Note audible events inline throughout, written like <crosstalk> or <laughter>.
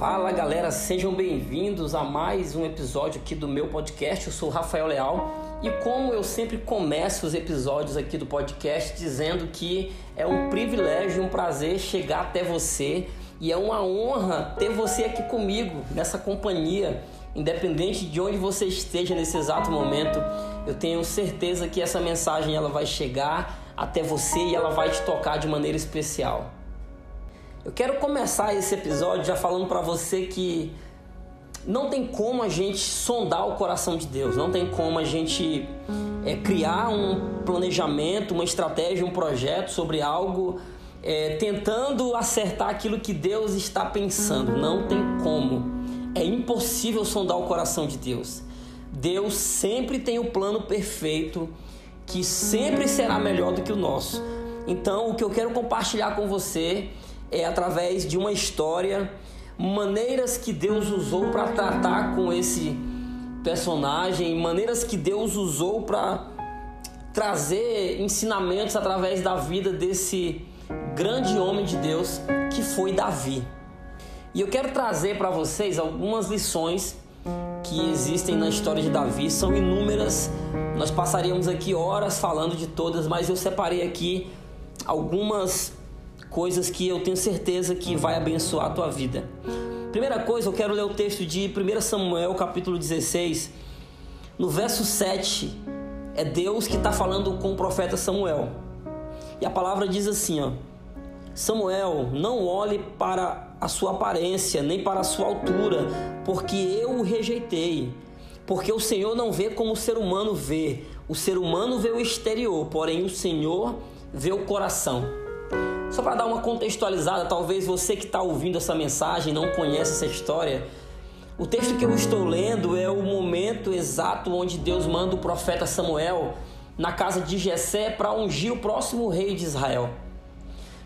Fala galera, sejam bem-vindos a mais um episódio aqui do meu podcast. Eu sou o Rafael Leal e como eu sempre começo os episódios aqui do podcast dizendo que é um privilégio, um prazer chegar até você e é uma honra ter você aqui comigo nessa companhia, independente de onde você esteja nesse exato momento. Eu tenho certeza que essa mensagem ela vai chegar até você e ela vai te tocar de maneira especial. Eu quero começar esse episódio já falando para você que não tem como a gente sondar o coração de Deus, não tem como a gente é, criar um planejamento, uma estratégia, um projeto sobre algo é, tentando acertar aquilo que Deus está pensando. Não tem como. É impossível sondar o coração de Deus. Deus sempre tem o plano perfeito que sempre será melhor do que o nosso. Então, o que eu quero compartilhar com você é através de uma história, maneiras que Deus usou para tratar com esse personagem, maneiras que Deus usou para trazer ensinamentos através da vida desse grande homem de Deus que foi Davi. E eu quero trazer para vocês algumas lições que existem na história de Davi, são inúmeras. Nós passaríamos aqui horas falando de todas, mas eu separei aqui algumas coisas que eu tenho certeza que vai abençoar a tua vida. Primeira coisa, eu quero ler o texto de 1 Samuel, capítulo 16. No verso 7, é Deus que está falando com o profeta Samuel. E a palavra diz assim: ó, Samuel, não olhe para a sua aparência, nem para a sua altura, porque eu o rejeitei. Porque o Senhor não vê como o ser humano vê. O ser humano vê o exterior, porém o Senhor vê o coração. Só para dar uma contextualizada, talvez você que está ouvindo essa mensagem não conhece essa história. O texto que eu estou lendo é o momento exato onde Deus manda o profeta Samuel na casa de Jessé para ungir o próximo rei de Israel.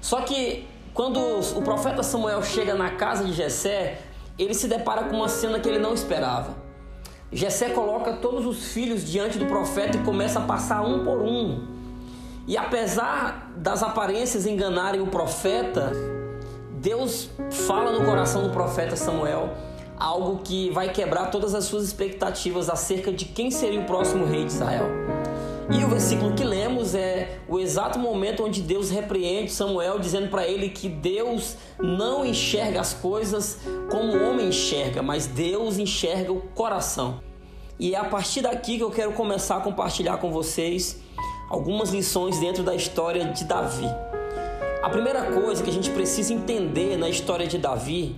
Só que quando o profeta Samuel chega na casa de Jessé, ele se depara com uma cena que ele não esperava. Jessé coloca todos os filhos diante do profeta e começa a passar um por um e apesar das aparências enganarem o profeta, Deus fala no coração do profeta Samuel algo que vai quebrar todas as suas expectativas acerca de quem seria o próximo rei de Israel. E o versículo que lemos é o exato momento onde Deus repreende Samuel, dizendo para ele que Deus não enxerga as coisas como o homem enxerga, mas Deus enxerga o coração. E é a partir daqui que eu quero começar a compartilhar com vocês algumas lições dentro da história de Davi. A primeira coisa que a gente precisa entender na história de Davi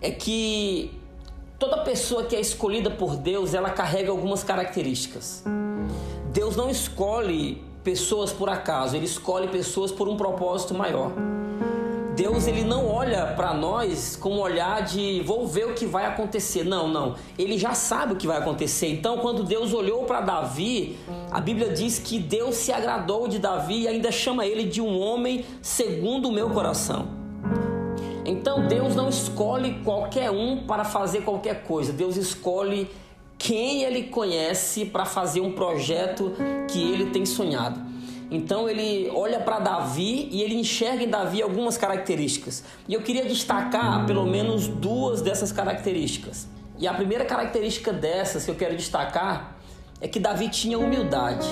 é que toda pessoa que é escolhida por Deus, ela carrega algumas características. Deus não escolhe pessoas por acaso, ele escolhe pessoas por um propósito maior. Deus ele não olha para nós com um olhar de vou ver o que vai acontecer. Não, não. Ele já sabe o que vai acontecer. Então, quando Deus olhou para Davi, a Bíblia diz que Deus se agradou de Davi e ainda chama ele de um homem segundo o meu coração. Então, Deus não escolhe qualquer um para fazer qualquer coisa. Deus escolhe quem ele conhece para fazer um projeto que ele tem sonhado. Então ele olha para Davi e ele enxerga em Davi algumas características. E eu queria destacar pelo menos duas dessas características. E a primeira característica dessas que eu quero destacar é que Davi tinha humildade.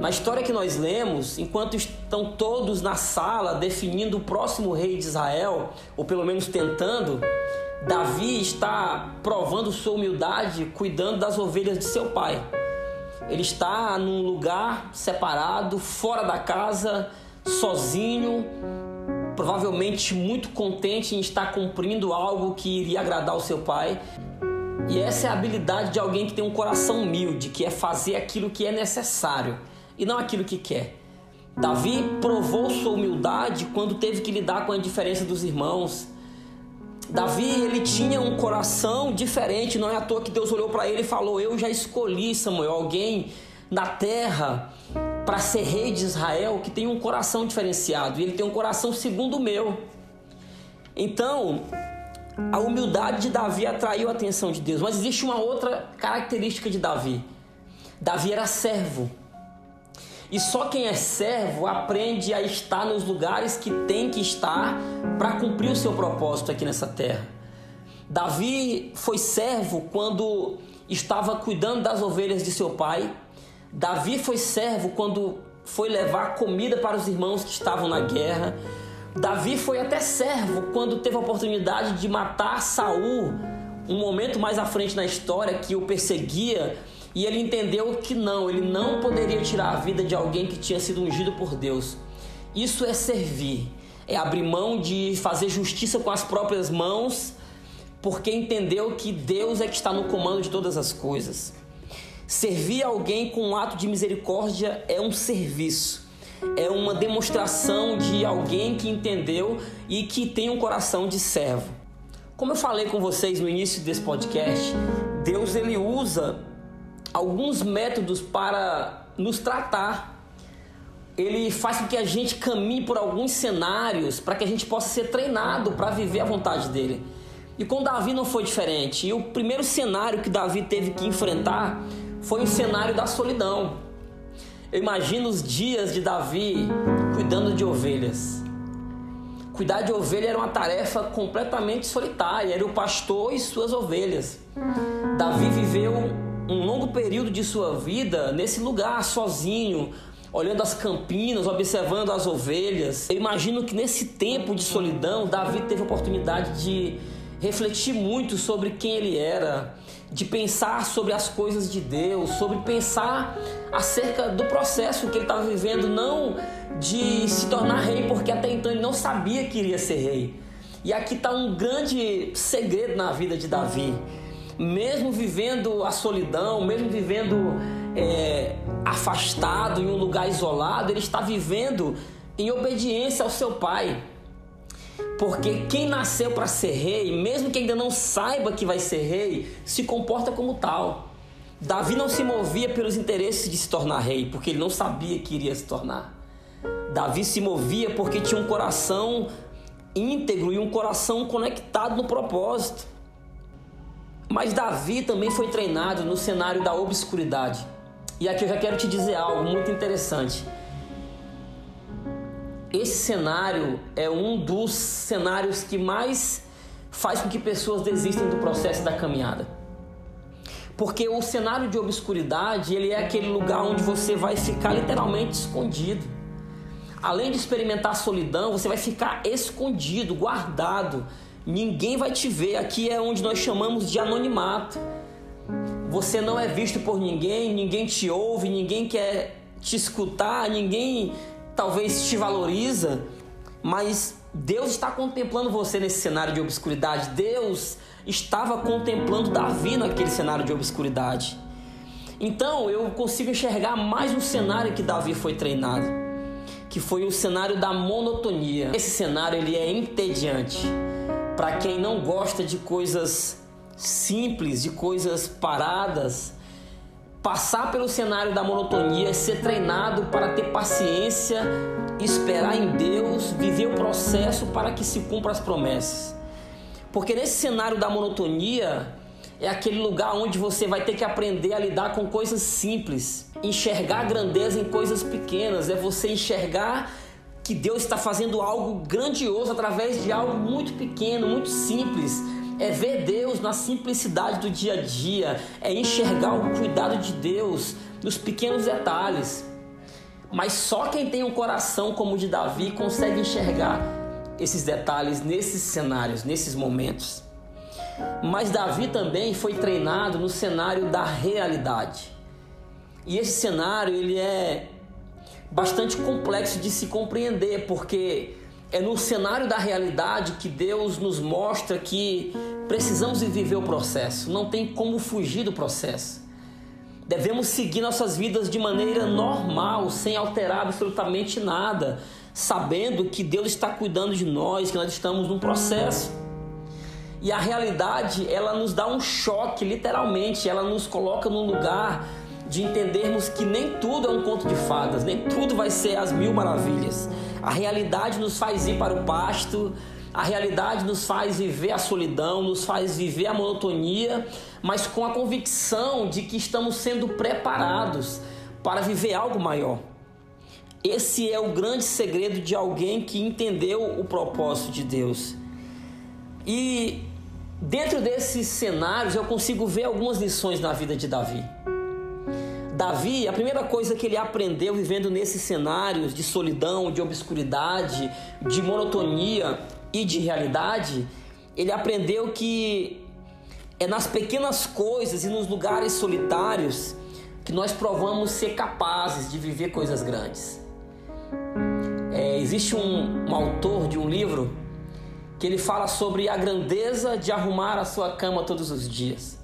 Na história que nós lemos, enquanto estão todos na sala definindo o próximo rei de Israel, ou pelo menos tentando, Davi está provando sua humildade, cuidando das ovelhas de seu pai. Ele está num lugar separado, fora da casa, sozinho, provavelmente muito contente em estar cumprindo algo que iria agradar o seu pai. E essa é a habilidade de alguém que tem um coração humilde, que é fazer aquilo que é necessário e não aquilo que quer. Davi provou sua humildade quando teve que lidar com a indiferença dos irmãos, Davi, ele tinha um coração diferente, não é à toa que Deus olhou para ele e falou: Eu já escolhi, Samuel, alguém na terra para ser rei de Israel que tem um coração diferenciado, e ele tem um coração segundo o meu. Então, a humildade de Davi atraiu a atenção de Deus, mas existe uma outra característica de Davi. Davi era servo. E só quem é servo aprende a estar nos lugares que tem que estar para cumprir o seu propósito aqui nessa terra. Davi foi servo quando estava cuidando das ovelhas de seu pai. Davi foi servo quando foi levar comida para os irmãos que estavam na guerra. Davi foi até servo quando teve a oportunidade de matar Saul, um momento mais à frente na história que o perseguia, e ele entendeu que não, ele não poderia tirar a vida de alguém que tinha sido ungido por Deus. Isso é servir, é abrir mão de fazer justiça com as próprias mãos, porque entendeu que Deus é que está no comando de todas as coisas. Servir alguém com um ato de misericórdia é um serviço é uma demonstração de alguém que entendeu e que tem um coração de servo. Como eu falei com vocês no início desse podcast, Deus ele usa alguns métodos para nos tratar. Ele faz com que a gente caminhe por alguns cenários para que a gente possa ser treinado para viver a vontade dele. E com Davi não foi diferente. E o primeiro cenário que Davi teve que enfrentar foi o cenário da solidão. Eu imagino os dias de Davi cuidando de ovelhas. Cuidar de ovelha era uma tarefa completamente solitária, era o pastor e suas ovelhas. Davi viveu um longo período de sua vida nesse lugar, sozinho, olhando as campinas, observando as ovelhas. Eu imagino que nesse tempo de solidão, Davi teve a oportunidade de refletir muito sobre quem ele era, de pensar sobre as coisas de Deus, sobre pensar acerca do processo que ele estava vivendo, não de se tornar rei, porque até então ele não sabia que iria ser rei. E aqui está um grande segredo na vida de Davi. Mesmo vivendo a solidão, mesmo vivendo é, afastado em um lugar isolado, ele está vivendo em obediência ao seu pai. Porque quem nasceu para ser rei, mesmo que ainda não saiba que vai ser rei, se comporta como tal. Davi não se movia pelos interesses de se tornar rei, porque ele não sabia que iria se tornar. Davi se movia porque tinha um coração íntegro e um coração conectado no propósito. Mas Davi também foi treinado no cenário da obscuridade. E aqui eu já quero te dizer algo muito interessante. Esse cenário é um dos cenários que mais faz com que pessoas desistem do processo da caminhada. Porque o cenário de obscuridade, ele é aquele lugar onde você vai ficar literalmente escondido. Além de experimentar solidão, você vai ficar escondido, guardado. Ninguém vai te ver. Aqui é onde nós chamamos de anonimato. Você não é visto por ninguém, ninguém te ouve, ninguém quer te escutar, ninguém talvez te valoriza, mas Deus está contemplando você nesse cenário de obscuridade. Deus estava contemplando Davi naquele cenário de obscuridade. Então eu consigo enxergar mais um cenário que Davi foi treinado, que foi o cenário da monotonia. Esse cenário ele é entediante para quem não gosta de coisas simples, de coisas paradas, Passar pelo cenário da monotonia, ser treinado para ter paciência, esperar em Deus, viver o processo para que se cumpra as promessas. Porque nesse cenário da monotonia é aquele lugar onde você vai ter que aprender a lidar com coisas simples, enxergar grandeza em coisas pequenas, é você enxergar que Deus está fazendo algo grandioso através de algo muito pequeno, muito simples é ver Deus na simplicidade do dia a dia, é enxergar o cuidado de Deus nos pequenos detalhes. Mas só quem tem um coração como o de Davi consegue enxergar esses detalhes nesses cenários, nesses momentos. Mas Davi também foi treinado no cenário da realidade. E esse cenário ele é bastante complexo de se compreender, porque é no cenário da realidade que Deus nos mostra que precisamos viver o processo, não tem como fugir do processo. Devemos seguir nossas vidas de maneira normal, sem alterar absolutamente nada, sabendo que Deus está cuidando de nós, que nós estamos num processo. E a realidade, ela nos dá um choque, literalmente, ela nos coloca num lugar de entendermos que nem tudo é um conto de fadas, nem tudo vai ser as mil maravilhas. A realidade nos faz ir para o pasto, a realidade nos faz viver a solidão, nos faz viver a monotonia, mas com a convicção de que estamos sendo preparados para viver algo maior. Esse é o grande segredo de alguém que entendeu o propósito de Deus. E Dentro desses cenários eu consigo ver algumas lições na vida de Davi. Davi, a primeira coisa que ele aprendeu vivendo nesses cenários de solidão, de obscuridade, de monotonia e de realidade, ele aprendeu que é nas pequenas coisas e nos lugares solitários que nós provamos ser capazes de viver coisas grandes. É, existe um, um autor de um livro que ele fala sobre a grandeza de arrumar a sua cama todos os dias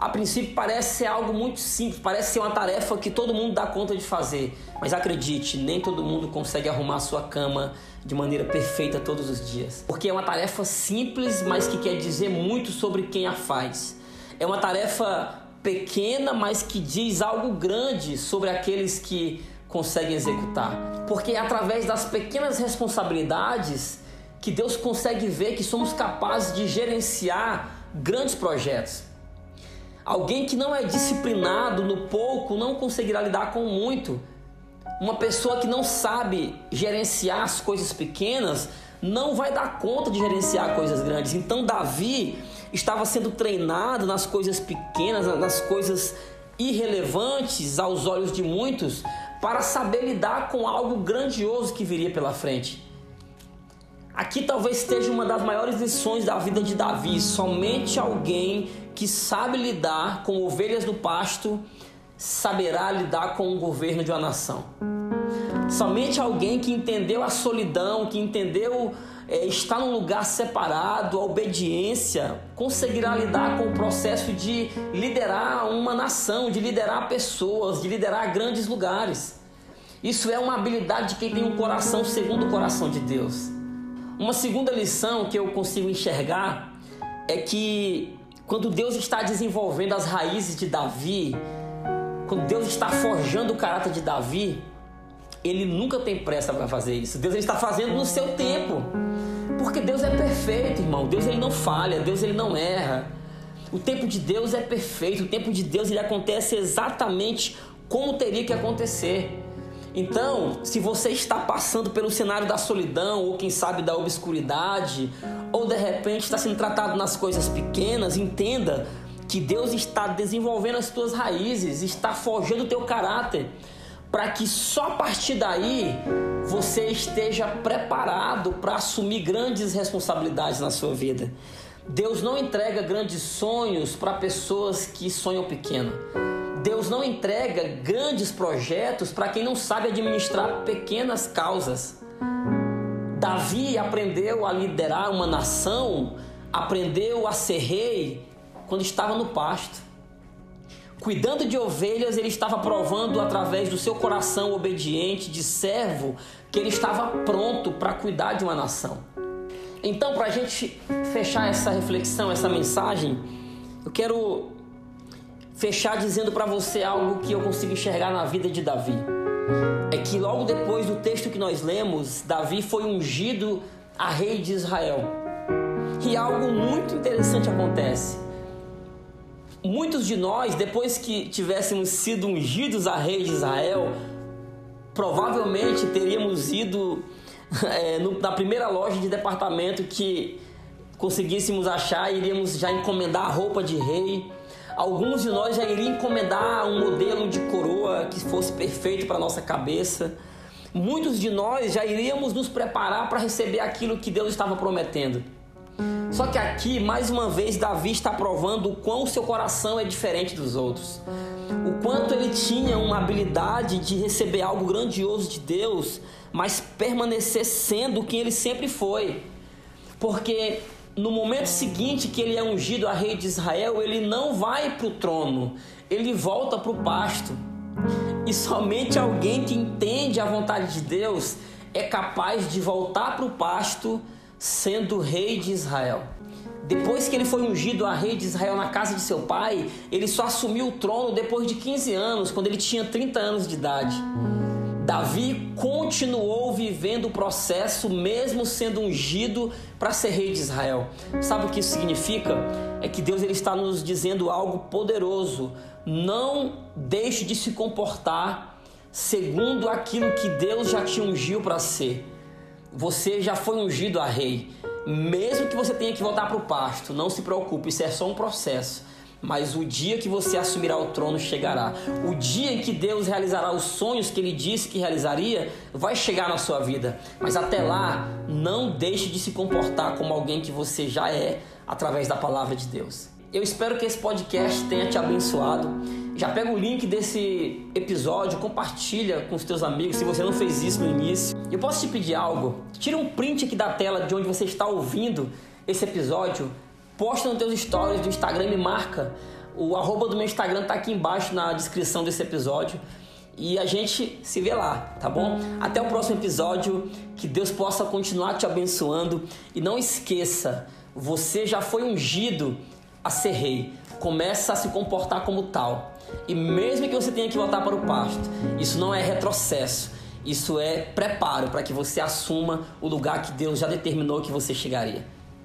a princípio parece ser algo muito simples, parece ser uma tarefa que todo mundo dá conta de fazer. Mas acredite, nem todo mundo consegue arrumar a sua cama de maneira perfeita todos os dias. Porque é uma tarefa simples, mas que quer dizer muito sobre quem a faz. É uma tarefa pequena, mas que diz algo grande sobre aqueles que conseguem executar. Porque é através das pequenas responsabilidades que Deus consegue ver que somos capazes de gerenciar grandes projetos. Alguém que não é disciplinado no pouco não conseguirá lidar com muito. Uma pessoa que não sabe gerenciar as coisas pequenas não vai dar conta de gerenciar coisas grandes. Então, Davi estava sendo treinado nas coisas pequenas, nas coisas irrelevantes aos olhos de muitos, para saber lidar com algo grandioso que viria pela frente. Aqui talvez esteja uma das maiores lições da vida de Davi. Somente alguém que sabe lidar com ovelhas do pasto saberá lidar com o governo de uma nação. Somente alguém que entendeu a solidão, que entendeu é, estar num lugar separado, a obediência, conseguirá lidar com o processo de liderar uma nação, de liderar pessoas, de liderar grandes lugares. Isso é uma habilidade de quem tem um coração segundo o coração de Deus. Uma segunda lição que eu consigo enxergar é que quando Deus está desenvolvendo as raízes de Davi, quando Deus está forjando o caráter de Davi, ele nunca tem pressa para fazer isso. Deus está fazendo no seu tempo. Porque Deus é perfeito, irmão. Deus ele não falha, Deus ele não erra. O tempo de Deus é perfeito, o tempo de Deus ele acontece exatamente como teria que acontecer. Então, se você está passando pelo cenário da solidão, ou quem sabe da obscuridade, ou de repente está sendo tratado nas coisas pequenas, entenda que Deus está desenvolvendo as tuas raízes, está forjando o teu caráter, para que só a partir daí você esteja preparado para assumir grandes responsabilidades na sua vida. Deus não entrega grandes sonhos para pessoas que sonham pequeno. Deus não entrega grandes projetos para quem não sabe administrar pequenas causas. Davi aprendeu a liderar uma nação, aprendeu a ser rei quando estava no pasto. Cuidando de ovelhas, ele estava provando através do seu coração obediente de servo que ele estava pronto para cuidar de uma nação. Então, para a gente fechar essa reflexão, essa mensagem, eu quero fechar dizendo para você algo que eu consigo enxergar na vida de Davi. É que logo depois do texto que nós lemos, Davi foi ungido a rei de Israel. E algo muito interessante acontece. Muitos de nós, depois que tivéssemos sido ungidos a rei de Israel, provavelmente teríamos ido é, <laughs> no, na primeira loja de departamento que conseguíssemos achar, iríamos já encomendar a roupa de rei Alguns de nós já iriam encomendar um modelo de coroa que fosse perfeito para nossa cabeça. Muitos de nós já iríamos nos preparar para receber aquilo que Deus estava prometendo. Só que aqui, mais uma vez, Davi está provando o quão seu coração é diferente dos outros. O quanto ele tinha uma habilidade de receber algo grandioso de Deus, mas permanecer sendo quem ele sempre foi. Porque no momento seguinte que ele é ungido a rei de Israel, ele não vai para o trono, ele volta para o pasto. E somente alguém que entende a vontade de Deus é capaz de voltar para o pasto sendo rei de Israel. Depois que ele foi ungido a rei de Israel na casa de seu pai, ele só assumiu o trono depois de 15 anos, quando ele tinha 30 anos de idade. Davi continuou vivendo o processo, mesmo sendo ungido para ser rei de Israel. Sabe o que isso significa? É que Deus ele está nos dizendo algo poderoso. Não deixe de se comportar segundo aquilo que Deus já te ungiu para ser. Você já foi ungido a rei. Mesmo que você tenha que voltar para o pasto, não se preocupe, isso é só um processo. Mas o dia que você assumirá o trono chegará. O dia em que Deus realizará os sonhos que ele disse que realizaria, vai chegar na sua vida. Mas até lá, não deixe de se comportar como alguém que você já é através da palavra de Deus. Eu espero que esse podcast tenha te abençoado. Já pega o link desse episódio, compartilha com os teus amigos se você não fez isso no início. Eu posso te pedir algo? Tira um print aqui da tela de onde você está ouvindo esse episódio posta nos teus stories do Instagram e me marca. O arroba do meu Instagram tá aqui embaixo na descrição desse episódio. E a gente se vê lá, tá bom? Até o próximo episódio. Que Deus possa continuar te abençoando. E não esqueça, você já foi ungido a ser rei. Começa a se comportar como tal. E mesmo que você tenha que voltar para o pasto, isso não é retrocesso. Isso é preparo para que você assuma o lugar que Deus já determinou que você chegaria.